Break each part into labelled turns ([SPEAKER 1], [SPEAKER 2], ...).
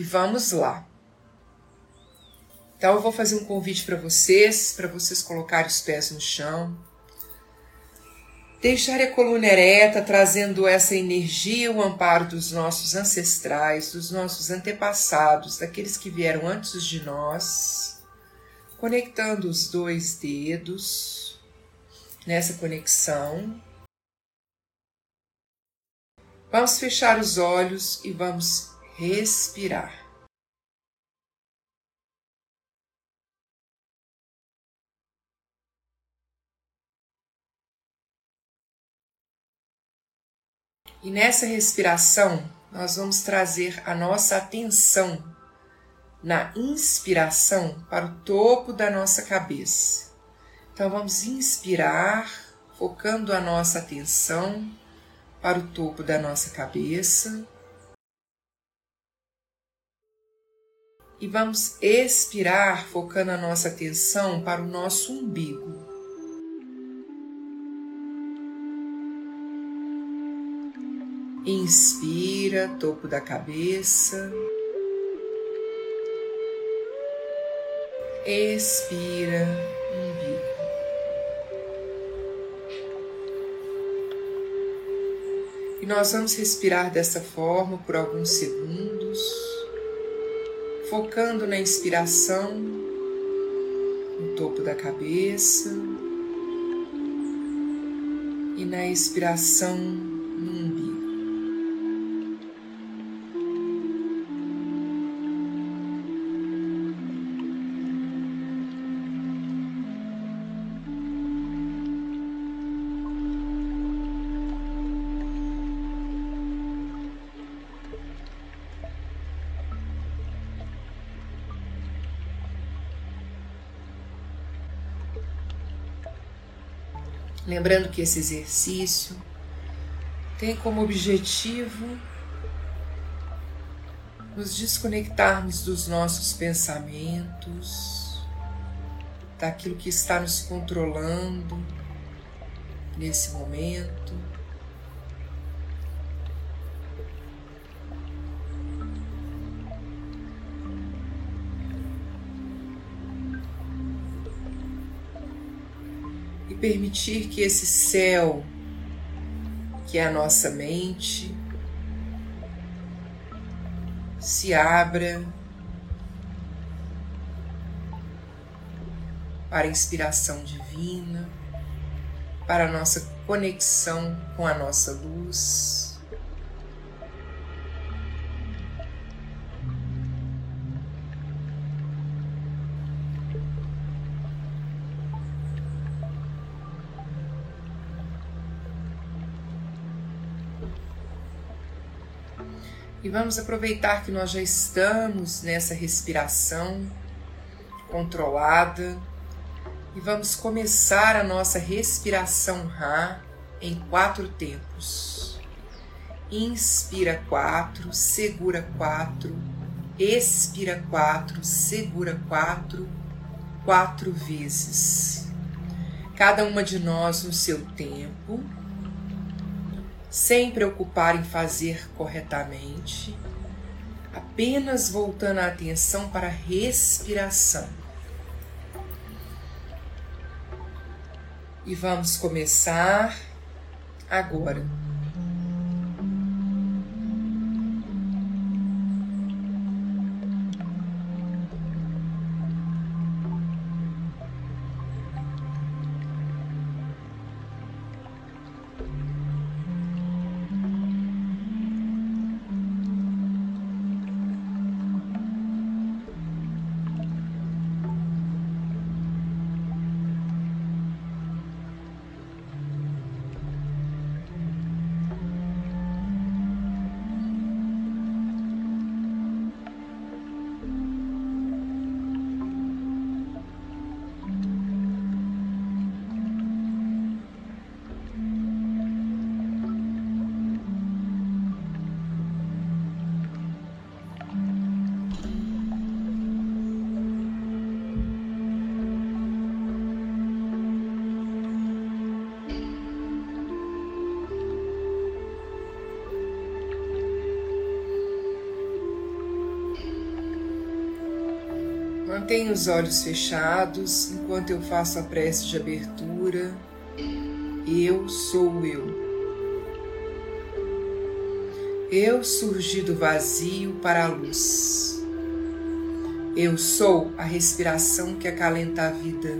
[SPEAKER 1] E vamos lá. Então eu vou fazer um convite para vocês, para vocês colocarem os pés no chão. Deixar a coluna ereta, trazendo essa energia, o amparo dos nossos ancestrais, dos nossos antepassados, daqueles que vieram antes de nós. Conectando os dois dedos nessa conexão. Vamos fechar os olhos e vamos respirar. E nessa respiração, nós vamos trazer a nossa atenção na inspiração para o topo da nossa cabeça. Então vamos inspirar, focando a nossa atenção para o topo da nossa cabeça. E vamos expirar, focando a nossa atenção para o nosso umbigo. Inspira, topo da cabeça. Expira, umbigo. E nós vamos respirar dessa forma por alguns segundos, focando na inspiração no topo da cabeça e na expiração Lembrando que esse exercício tem como objetivo nos desconectarmos dos nossos pensamentos, daquilo que está nos controlando nesse momento. Permitir que esse céu, que é a nossa mente, se abra para a inspiração divina, para a nossa conexão com a nossa luz. E vamos aproveitar que nós já estamos nessa respiração controlada e vamos começar a nossa respiração Ra em quatro tempos. Inspira quatro, segura quatro, expira quatro, segura quatro, quatro vezes. Cada uma de nós no seu tempo sem preocupar em fazer corretamente, apenas voltando a atenção para a respiração. E vamos começar agora. Os olhos fechados enquanto eu faço a prece de abertura. Eu sou eu. Eu surgi do vazio para a luz. Eu sou a respiração que acalenta a vida.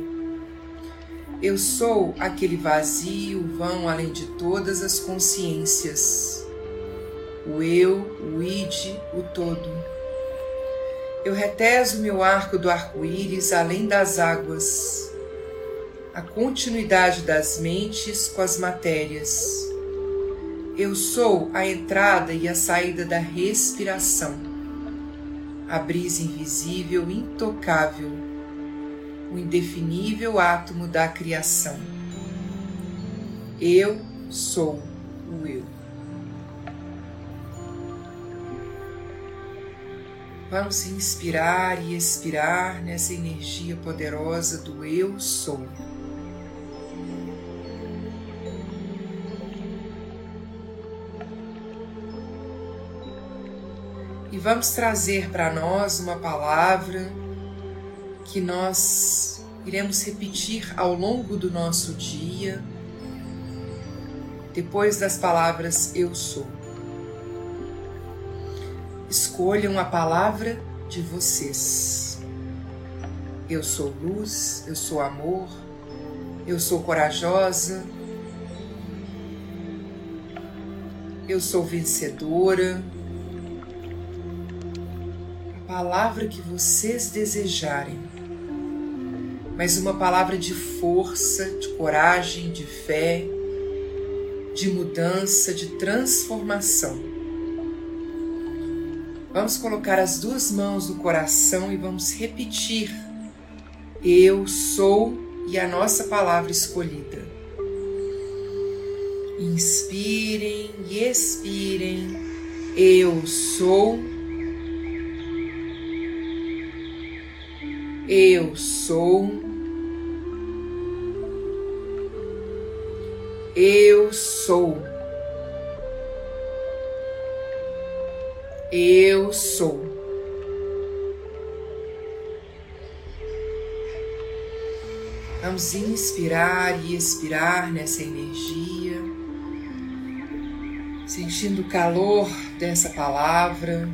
[SPEAKER 1] Eu sou aquele vazio vão além de todas as consciências. O eu, o id, o todo. Eu reteso meu arco do arco-íris além das águas, a continuidade das mentes com as matérias. Eu sou a entrada e a saída da respiração, a brisa invisível, intocável, o indefinível átomo da criação. Eu sou o eu. Vamos inspirar e expirar nessa energia poderosa do Eu Sou. E vamos trazer para nós uma palavra que nós iremos repetir ao longo do nosso dia, depois das palavras Eu Sou. Escolham a palavra de vocês. Eu sou luz, eu sou amor, eu sou corajosa, eu sou vencedora. A palavra que vocês desejarem, mas uma palavra de força, de coragem, de fé, de mudança, de transformação Vamos colocar as duas mãos no coração e vamos repetir: Eu sou e a nossa palavra escolhida. Inspirem e expirem. Eu sou. Eu sou. Eu sou. Eu sou. Vamos inspirar e expirar nessa energia, sentindo o calor dessa palavra.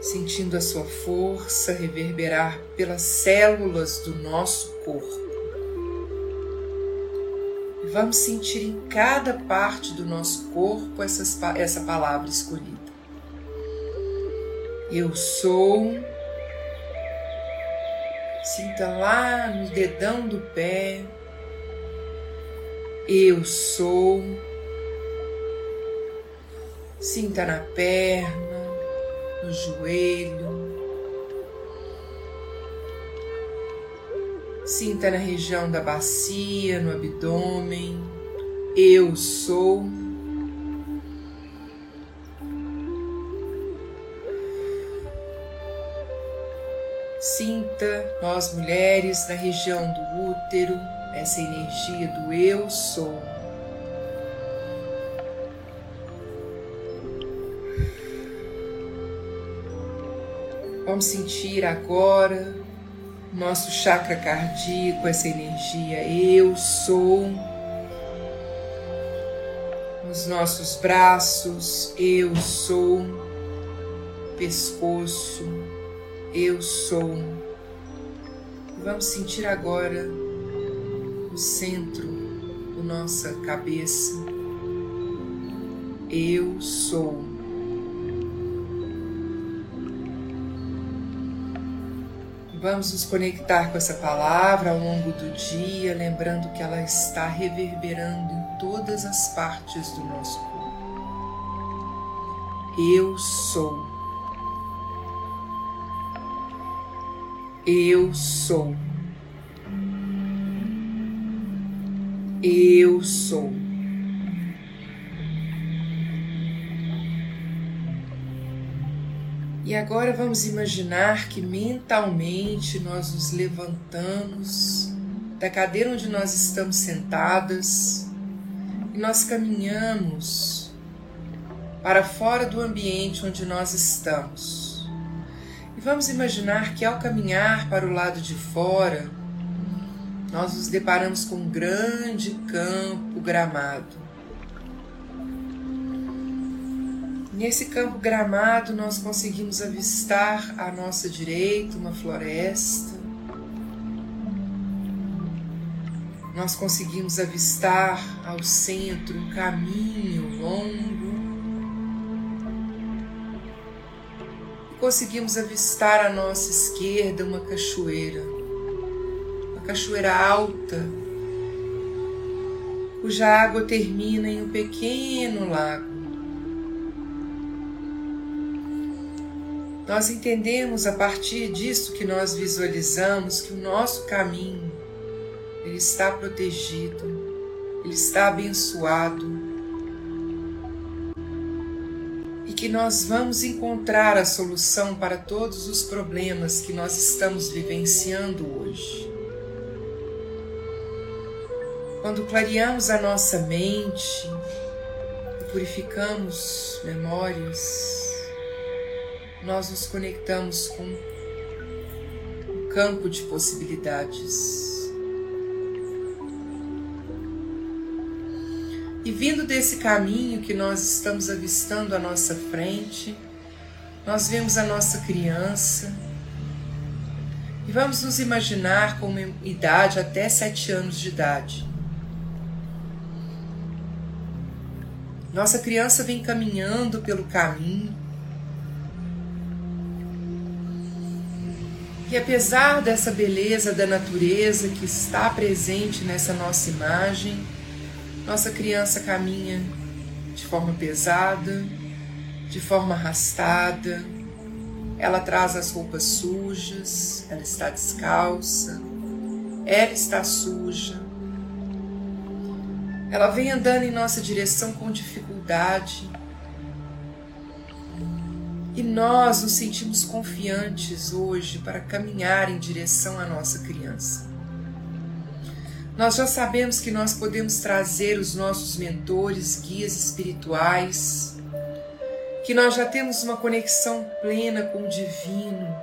[SPEAKER 1] Sentindo a sua força reverberar pelas células do nosso corpo. Vamos sentir em cada parte do nosso corpo essas, essa palavra escolhida. Eu sou. Sinta lá no dedão do pé. Eu sou. Sinta na perna, no joelho, Sinta na região da bacia, no abdômen. Eu sou. Sinta nós mulheres na região do útero. essa energia do eu sou. Vamos sentir agora nosso chakra cardíaco, essa energia eu sou. Os nossos braços, eu sou. Pescoço, eu sou. Vamos sentir agora o centro da nossa cabeça. Eu sou. Vamos nos conectar com essa palavra ao longo do dia, lembrando que ela está reverberando em todas as partes do nosso corpo. Eu sou. Eu sou. Eu sou. E agora vamos imaginar que mentalmente nós nos levantamos da cadeira onde nós estamos sentadas e nós caminhamos para fora do ambiente onde nós estamos. E vamos imaginar que ao caminhar para o lado de fora, nós nos deparamos com um grande campo gramado. Nesse campo gramado, nós conseguimos avistar à nossa direita uma floresta. Nós conseguimos avistar ao centro um caminho longo. Conseguimos avistar à nossa esquerda uma cachoeira, uma cachoeira alta, cuja água termina em um pequeno lago. Nós entendemos a partir disso que nós visualizamos que o nosso caminho ele está protegido, ele está abençoado e que nós vamos encontrar a solução para todos os problemas que nós estamos vivenciando hoje. Quando clareamos a nossa mente e purificamos memórias, nós nos conectamos com um campo de possibilidades. E vindo desse caminho que nós estamos avistando à nossa frente, nós vemos a nossa criança e vamos nos imaginar com uma idade até sete anos de idade. Nossa criança vem caminhando pelo caminho que apesar dessa beleza da natureza que está presente nessa nossa imagem, nossa criança caminha de forma pesada, de forma arrastada, ela traz as roupas sujas, ela está descalça, ela está suja. Ela vem andando em nossa direção com dificuldade, e nós nos sentimos confiantes hoje para caminhar em direção à nossa criança. Nós já sabemos que nós podemos trazer os nossos mentores, guias espirituais, que nós já temos uma conexão plena com o divino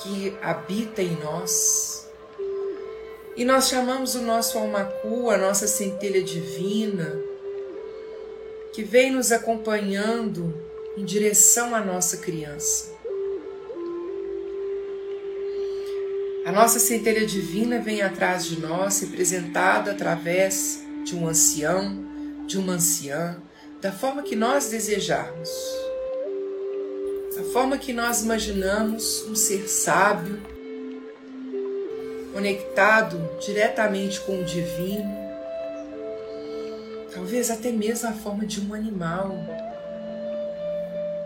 [SPEAKER 1] que habita em nós. E nós chamamos o nosso almacu, a nossa centelha divina, que vem nos acompanhando em direção à nossa criança. A nossa centelha divina vem atrás de nós, representada através de um ancião, de uma anciã, da forma que nós desejarmos. Da forma que nós imaginamos um ser sábio, conectado diretamente com o divino, talvez até mesmo a forma de um animal,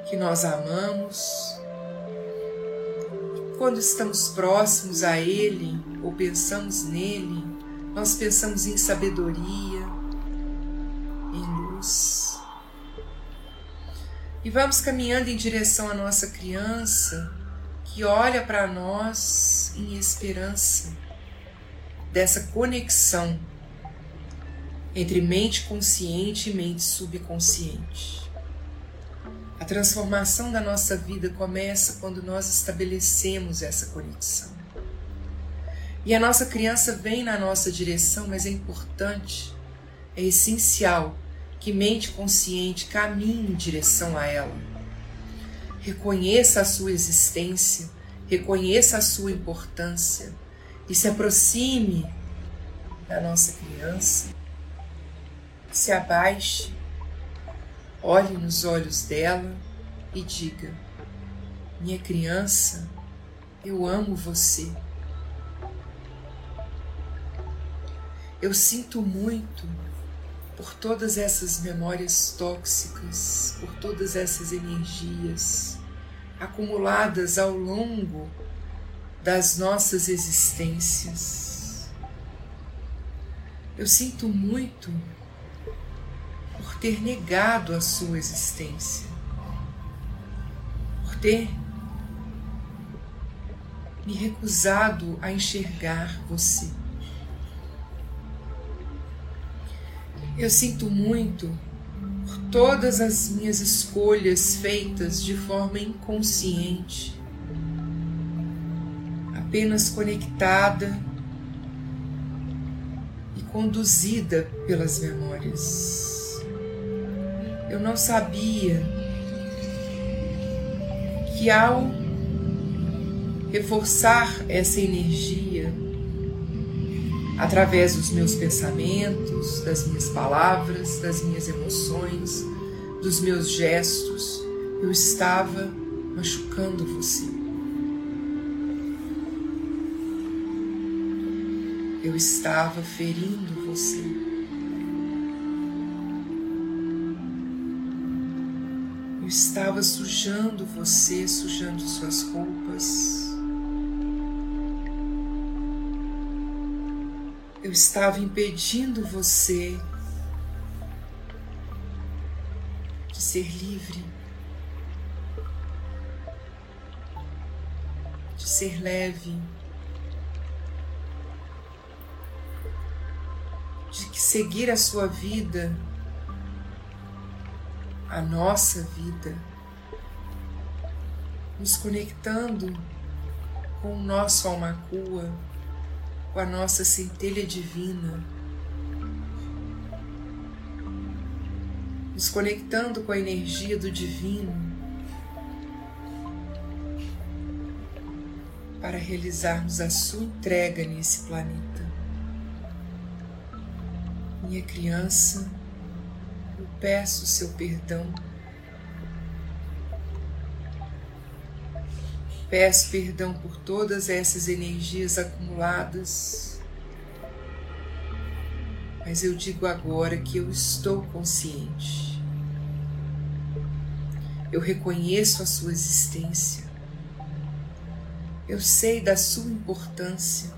[SPEAKER 1] que nós amamos, quando estamos próximos a Ele ou pensamos nele, nós pensamos em sabedoria, em luz. E vamos caminhando em direção à nossa criança que olha para nós em esperança, dessa conexão entre mente consciente e mente subconsciente. A transformação da nossa vida começa quando nós estabelecemos essa conexão. E a nossa criança vem na nossa direção, mas é importante, é essencial que mente consciente caminhe em direção a ela. Reconheça a sua existência, reconheça a sua importância e se aproxime da nossa criança, se abaixe, olhe nos olhos dela e diga: Minha criança, eu amo você. Eu sinto muito por todas essas memórias tóxicas, por todas essas energias acumuladas ao longo das nossas existências. Eu sinto muito por ter negado a sua existência, por ter me recusado a enxergar você. Eu sinto muito por todas as minhas escolhas feitas de forma inconsciente, apenas conectada e conduzida pelas memórias. Eu não sabia que ao reforçar essa energia, através dos meus pensamentos, das minhas palavras, das minhas emoções, dos meus gestos, eu estava machucando você. Eu estava ferindo você. Eu estava sujando você, sujando suas roupas. eu estava impedindo você de ser livre, de ser leve, de seguir a sua vida, a nossa vida, nos conectando com o nosso alma-cua com a nossa centelha divina, nos conectando com a energia do divino para realizarmos a sua entrega nesse planeta. Minha criança, peço seu perdão Peço perdão por todas essas energias acumuladas, mas eu digo agora que eu estou consciente. Eu reconheço a sua existência. Eu sei da sua importância.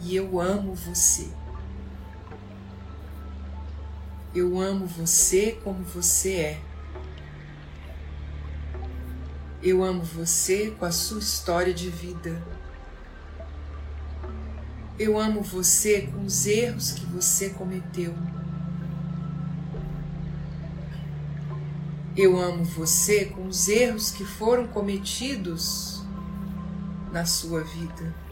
[SPEAKER 1] E eu amo você. Eu amo você como você é. Eu amo você com a sua história de vida. Eu amo você com os erros que você cometeu. Eu amo você com os erros que foram cometidos na sua vida.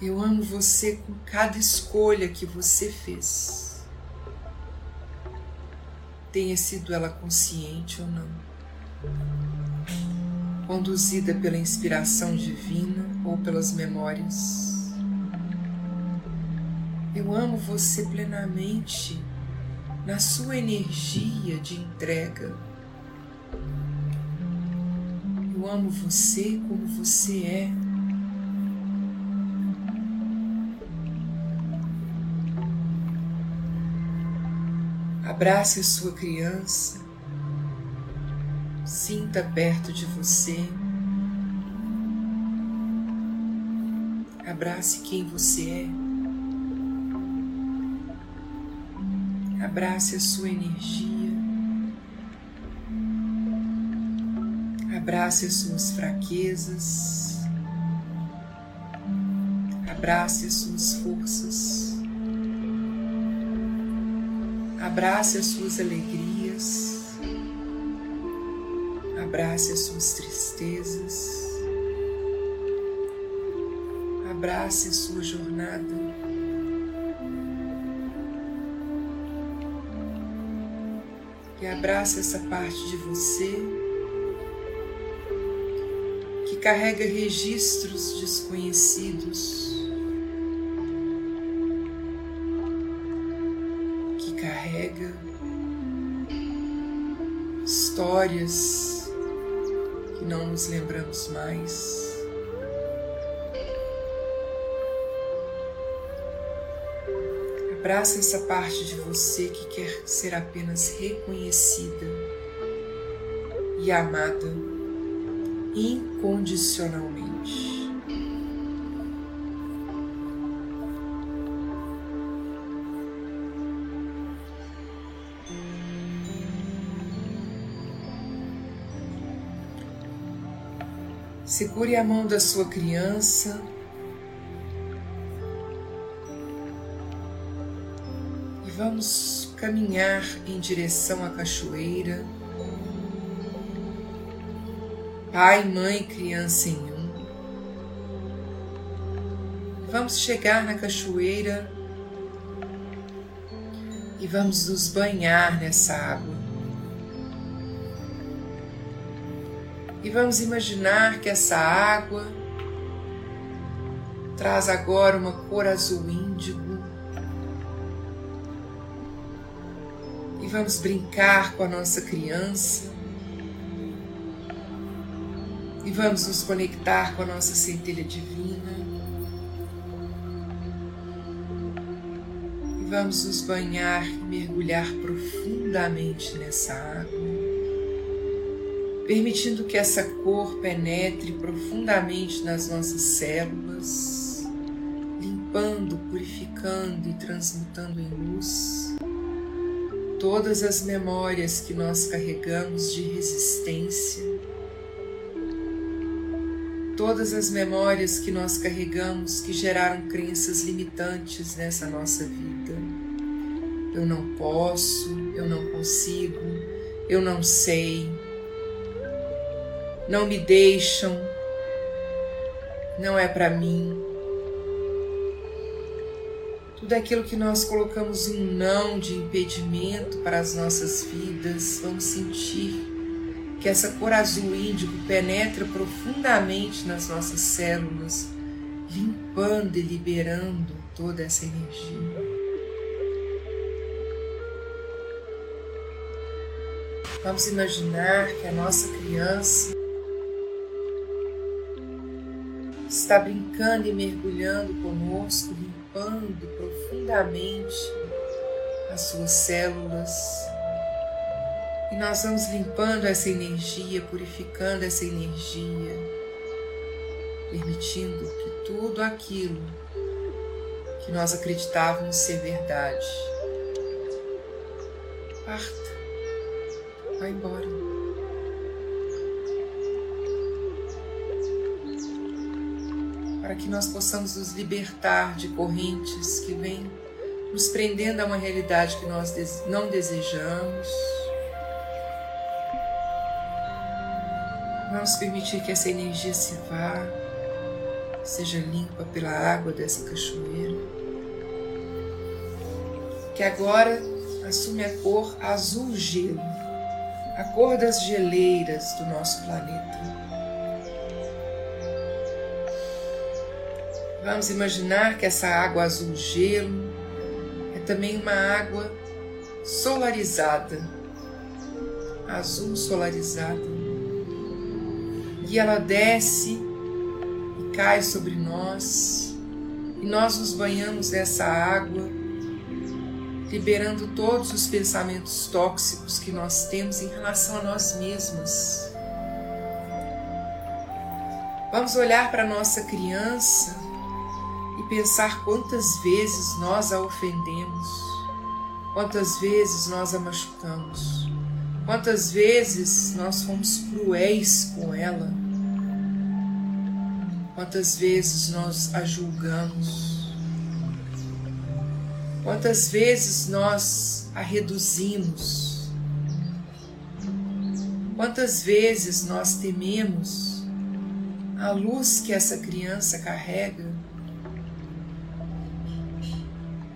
[SPEAKER 1] Eu amo você com cada escolha que você fez tenha sido ela consciente ou não, conduzida pela inspiração divina ou pelas memórias. Eu amo você plenamente na sua energia de entrega. Eu amo você como você é. Abrace a sua criança, sinta perto de você, abrace quem você é, abrace a sua energia, Abrace as suas fraquezas, abrace as suas forças, abrace as suas alegrias, abrace as suas tristezas, abrace a sua jornada. E abrace essa parte de você carrega registros desconhecidos, histórias que não nos lembramos mais. Abraça essa parte de você que quer ser apenas reconhecida e amada incondicionalmente. Segure a mão da sua criança. E vamos caminhar em direção à cachoeira. Pai, mãe, criança em um. Vamos chegar na cachoeira e vamos nos banhar nessa água. E vamos imaginar que essa água traz agora uma cor azul índigo. E vamos brincar com a nossa criança e vamos nos conectar com a nossa centelha divina. E vamos nos banhar e mergulhar profundamente nessa água, permitindo que essa cor penetre profundamente nas nossas células, limpando, purificando e transmutando em luz todas as memórias que nós carregamos de resistência todas as memórias que nós carregamos que geraram crenças limitantes nessa nossa vida. Eu não posso, eu não consigo, eu não sei, não me deixam, não é para mim. Tudo aquilo que nós colocamos um não de impedimento para as nossas vidas, vamos sentir que essa cor azul índigo penetra profundamente nas nossas células, limpando e liberando toda essa energia. Vamos imaginar que a nossa criança está brincando e mergulhando conosco, limpando profundamente as suas células, e nós vamos limpando essa energia, purificando essa energia, permitindo que tudo aquilo que nós acreditávamos ser verdade parta, vá embora. Para que nós possamos nos libertar de correntes que vêm nos prendendo a uma realidade que nós não desejamos Vamos permitir que essa energia se vá, seja limpa pela água dessa cachoeira. Que agora assume a cor azul gelo, a cor das geleiras do nosso planeta. Vamos imaginar que essa água azul gelo é também uma água solarizada, azul solarizada. E ela desce e cai sobre nós, e nós nos banhamos dessa água, liberando todos os pensamentos tóxicos que nós temos em relação a nós mesmos. Vamos olhar para nossa criança pensar quantas vezes nós a ofendemos, quantas vezes nós a machucamos, Quantas vezes nós fomos cruéis com ela? Quantas vezes nós a julgamos? Quantas vezes nós a reduzimos? Quantas vezes nós tememos a luz que essa criança carrega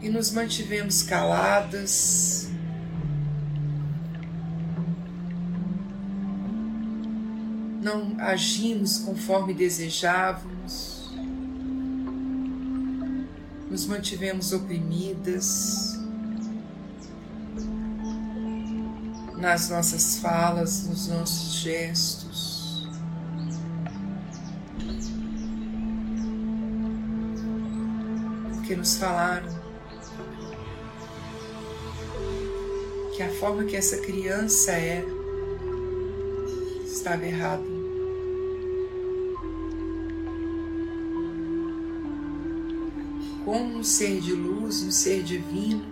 [SPEAKER 1] e nos mantivemos caladas, não agimos conforme desejávamos, nos mantivemos oprimidas nas nossas falas, nos nossos gestos. Porque nos falaram a forma que essa criança era estava errada. como um ser de luz, um ser divino,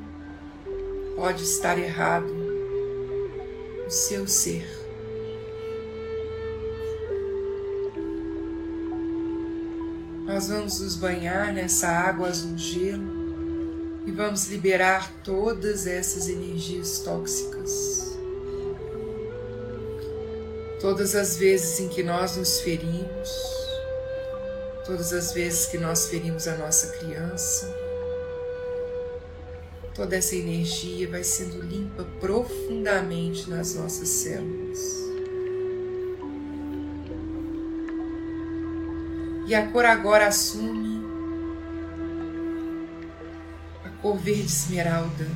[SPEAKER 1] pode estar errado o seu ser. Nós vamos nos banhar nessa água azul gelo e vamos liberar todas essas energias tóxicas. Todas as vezes em que nós nos ferimos, todas as vezes que nós ferimos a nossa criança, toda essa energia vai sendo limpa profundamente nas nossas células. E a cor agora assume cor verde esmeralda,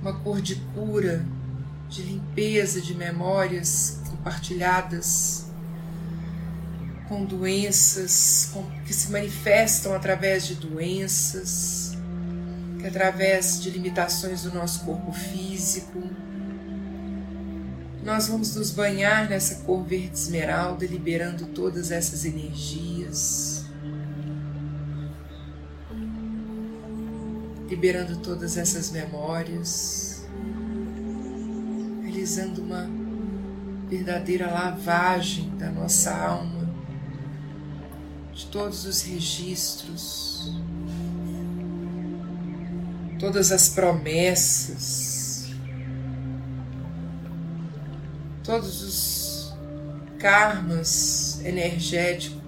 [SPEAKER 1] uma cor de cura, de limpeza, de memórias compartilhadas com doenças com, que se manifestam através de doenças, que através de limitações do nosso corpo físico. Nós vamos nos banhar nessa cor verde esmeralda, liberando todas essas energias, liberando todas essas memórias, realizando uma verdadeira lavagem da nossa alma de todos os registros, todas as promessas, todos os karmas energéticos.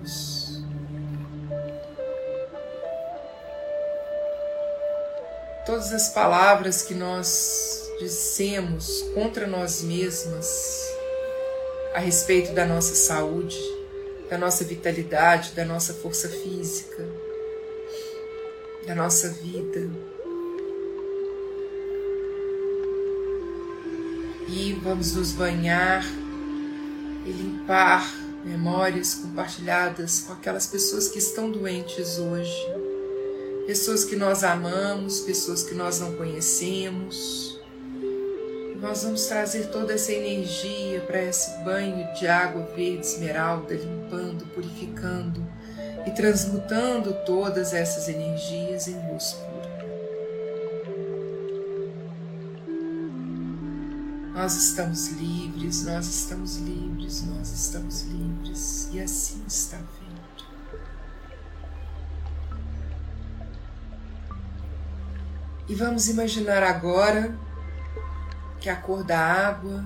[SPEAKER 1] Todas as palavras que nós dissemos contra nós mesmas a respeito da nossa saúde, da nossa vitalidade, da nossa força física, da nossa vida. E vamos nos banhar e limpar memórias compartilhadas com aquelas pessoas que estão doentes hoje, pessoas que nós amamos, pessoas que nós não conhecemos nós vamos trazer toda essa energia para esse banho de água verde esmeralda, limpando, purificando e transmutando todas essas energias em luz pura. Nós estamos livres, nós estamos livres, nós estamos livres e assim está vendo. E vamos imaginar agora que a cor da água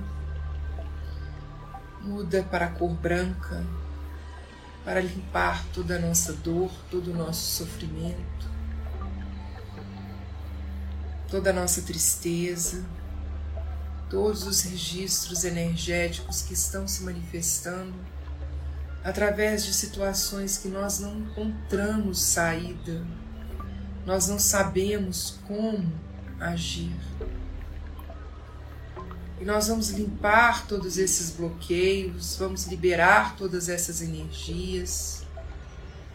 [SPEAKER 1] muda para a cor branca, para limpar toda a nossa dor, todo o nosso sofrimento, toda a nossa tristeza, todos os registros energéticos que estão se manifestando através de situações que nós não encontramos saída, nós não sabemos como agir. E nós vamos limpar todos esses bloqueios, vamos liberar todas essas energias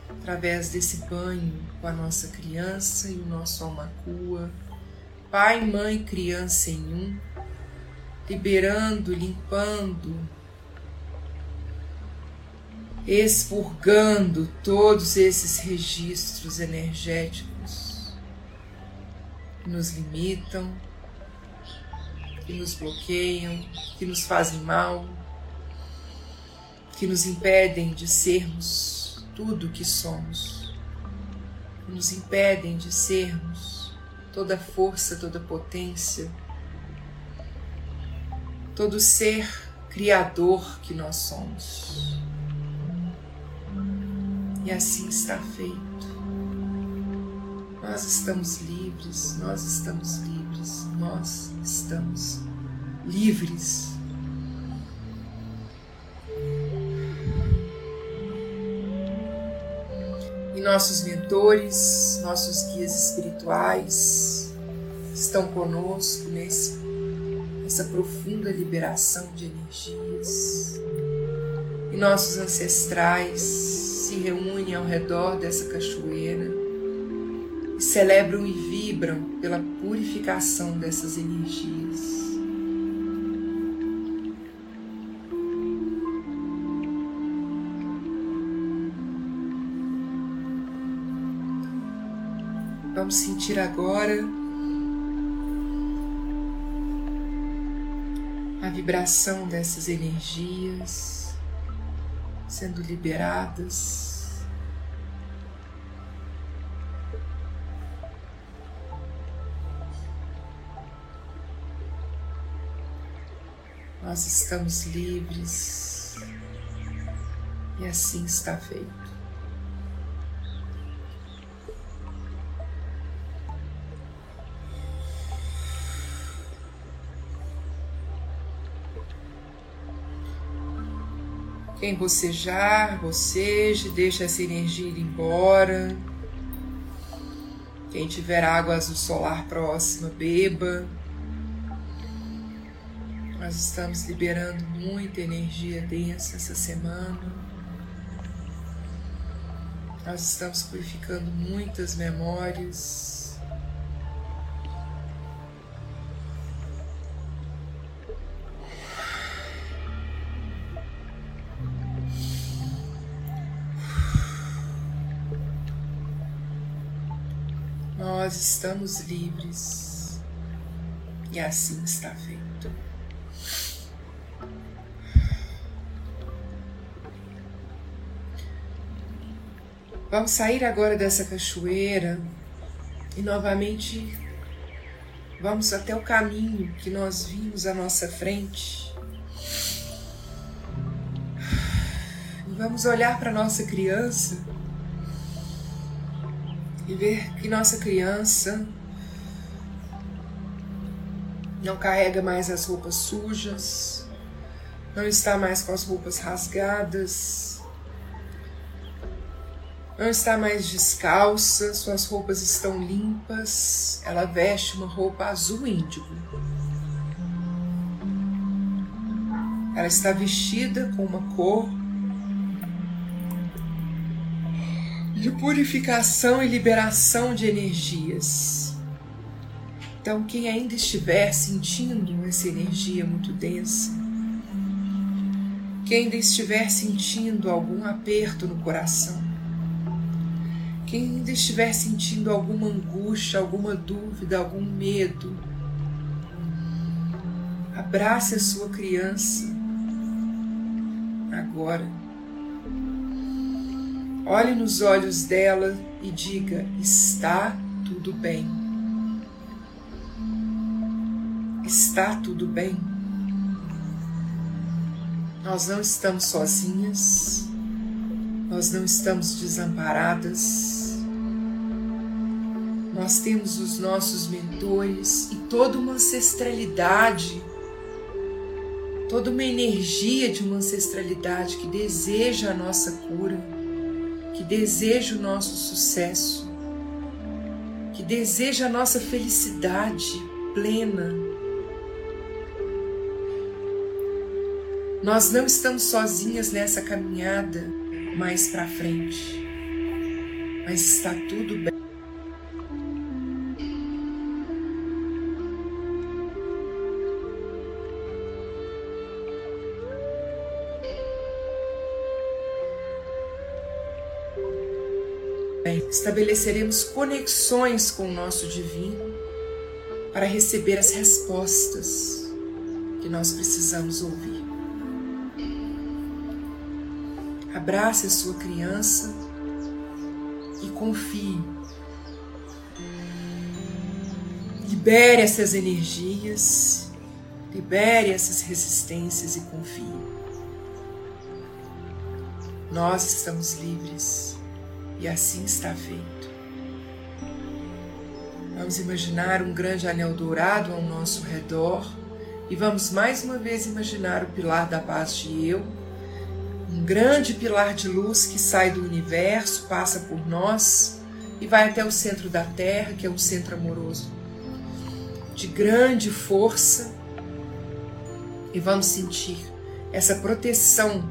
[SPEAKER 1] através desse banho com a nossa criança e o nosso almacua, pai, mãe, criança em um, liberando, limpando, expurgando todos esses registros energéticos nos limitam, que nos bloqueiam, que nos fazem mal, que nos impedem de sermos tudo o que somos, que nos impedem de sermos toda força, toda potência, todo ser criador que nós somos. E assim está feito. Nós estamos livres, nós estamos livres, nós estamos livres. E nossos mentores, nossos guias espirituais estão conosco nesse, nessa profunda liberação de energias. E nossos ancestrais se reúnem ao redor dessa cachoeira celebram e vibram pela purificação dessas energias. Vamos sentir agora a vibração dessas energias sendo liberadas. Nós estamos livres e assim está feito. Quem bocejar, boceje, deixa essa energia ir embora. Quem tiver água azul solar próxima, beba. Nós estamos liberando muita energia densa essa semana. Nós estamos purificando muitas memórias. Nós estamos livres e assim está feito. Vamos sair agora dessa cachoeira e novamente vamos até o caminho que nós vimos à nossa frente. E vamos olhar para nossa criança e ver que nossa criança não carrega mais as roupas sujas, não está mais com as roupas rasgadas, não está mais descalça, suas roupas estão limpas, ela veste uma roupa azul índigo. Ela está vestida com uma cor de purificação e liberação de energias. Então, quem ainda estiver sentindo essa energia muito densa, quem ainda estiver sentindo algum aperto no coração, quem ainda estiver sentindo alguma angústia, alguma dúvida, algum medo, abrace a sua criança agora. Olhe nos olhos dela e diga: está tudo bem. Está tudo bem. Nós não estamos sozinhas, nós não estamos desamparadas nós temos os nossos mentores e toda uma ancestralidade, toda uma energia de uma ancestralidade que deseja a nossa cura, que deseja o nosso sucesso, que deseja a nossa felicidade plena. Nós não estamos sozinhas nessa caminhada mais para frente, mas está tudo bem. estabeleceremos conexões com o nosso divino para receber as respostas. que nós precisamos ouvir. Abrace a sua criança e confie. Libere essas energias, libere essas resistências e confie. Nós estamos livres e assim está feito. Vamos imaginar um grande anel dourado ao nosso redor e vamos mais uma vez imaginar o pilar da paz de eu, grande pilar de luz que sai do universo, passa por nós e vai até o centro da Terra, que é um centro amoroso, de grande força, e vamos sentir essa proteção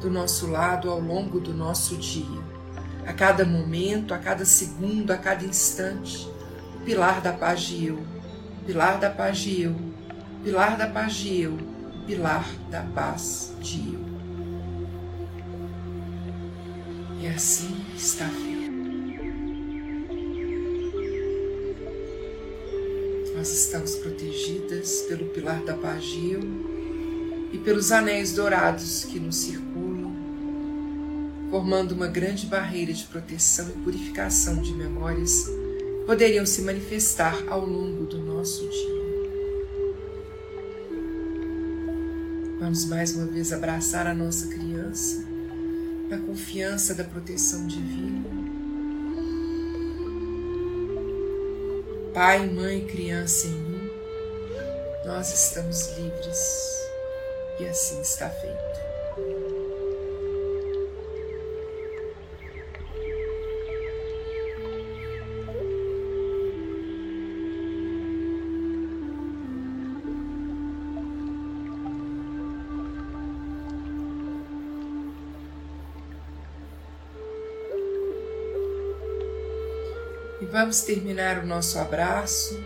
[SPEAKER 1] do nosso lado ao longo do nosso dia, a cada momento, a cada segundo, a cada instante, o pilar da paz de eu, pilar da paz de eu, pilar da paz de eu, pilar da paz de eu. Assim está feito. Nós estamos protegidas pelo pilar da eu e pelos anéis dourados que nos circulam, formando uma grande barreira de proteção e purificação de memórias que poderiam se manifestar ao longo do nosso dia. Vamos mais uma vez abraçar a nossa criança na confiança da proteção divina. Pai, mãe, criança em mim, nós estamos livres e assim está feito. Vamos terminar o nosso abraço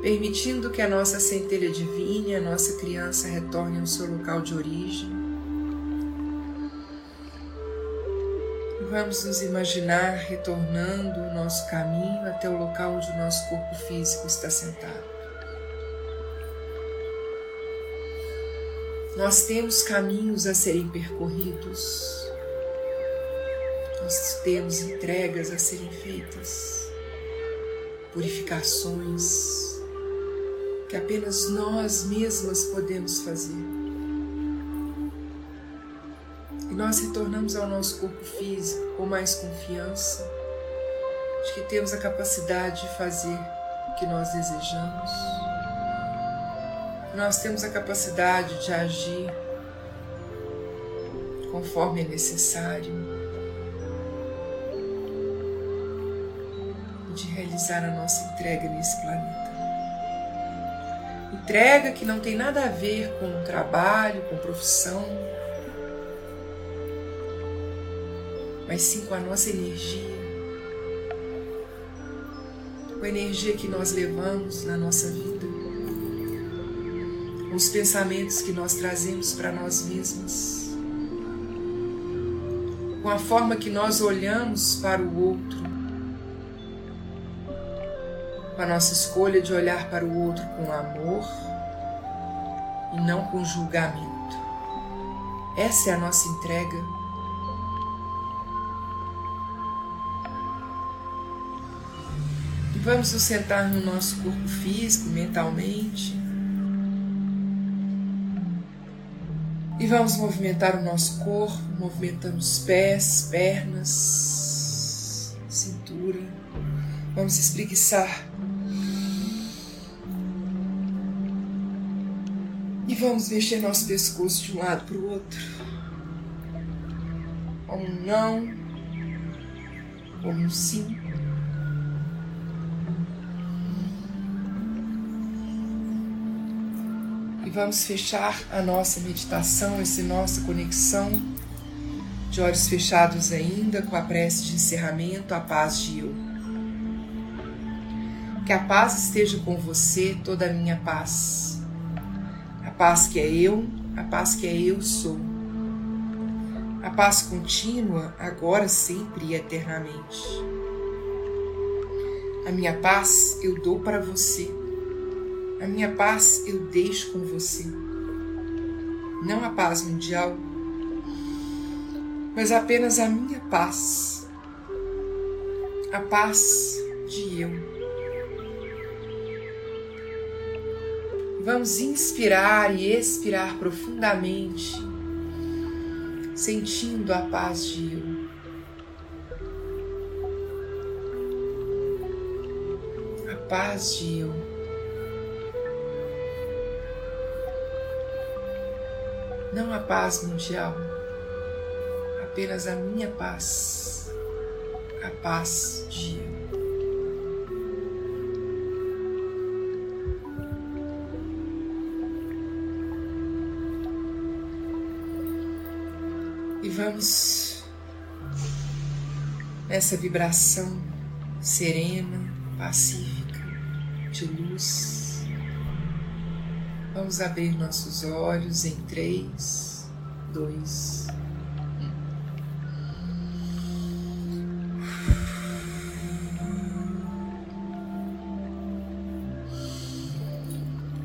[SPEAKER 1] permitindo que a nossa centelha divina, a nossa criança, retorne ao seu local de origem. Vamos nos imaginar retornando o nosso caminho até o local onde o nosso corpo físico está sentado. Nós temos caminhos a serem percorridos, nós temos entregas a serem feitas, purificações, que apenas nós mesmas podemos fazer. E nós retornamos ao nosso corpo físico com mais confiança de que temos a capacidade de fazer o que nós desejamos. Nós temos a capacidade de agir conforme é necessário, de realizar a nossa entrega nesse planeta. Entrega que não tem nada a ver com trabalho, com profissão, mas sim com a nossa energia, com a energia que nós levamos na nossa vida, com os pensamentos que nós trazemos para nós mesmos, com a forma que nós olhamos para o outro com a nossa escolha de olhar para o outro com amor e não com julgamento. Essa é a nossa entrega. E vamos nos sentar no nosso corpo físico, mentalmente. E vamos movimentar o nosso corpo, movimentando os pés, pernas, cintura. Vamos espreguiçar vamos mexer nosso pescoço de um lado para o outro. Como um não, como um sim. E vamos fechar a nossa meditação, essa nossa conexão, de olhos fechados ainda, com a prece de encerramento, a paz de eu. Que a paz esteja com você, toda a minha paz paz que é eu, a paz que é eu sou. A paz contínua, agora, sempre e eternamente. A minha paz eu dou para você. A minha paz eu deixo com você. Não a paz mundial, mas apenas a minha paz. A paz de eu. Vamos inspirar e expirar profundamente, sentindo a paz de eu. A paz de eu. Não a paz mundial, apenas a minha paz, a paz de eu. E vamos nessa vibração serena, pacífica, de luz. Vamos abrir nossos olhos em três, dois, um.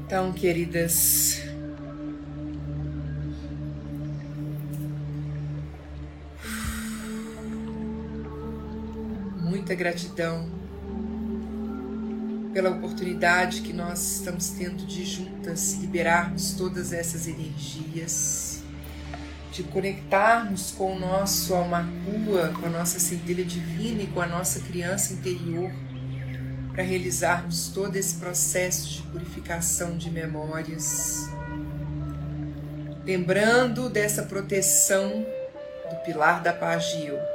[SPEAKER 1] Então, queridas muita gratidão pela oportunidade que nós estamos tendo de juntas liberarmos todas essas energias, de conectarmos com o nosso alma rua, com a nossa centelha divina e com a nossa criança interior, para realizarmos todo esse processo de purificação de memórias. Lembrando dessa proteção do pilar da paz de eu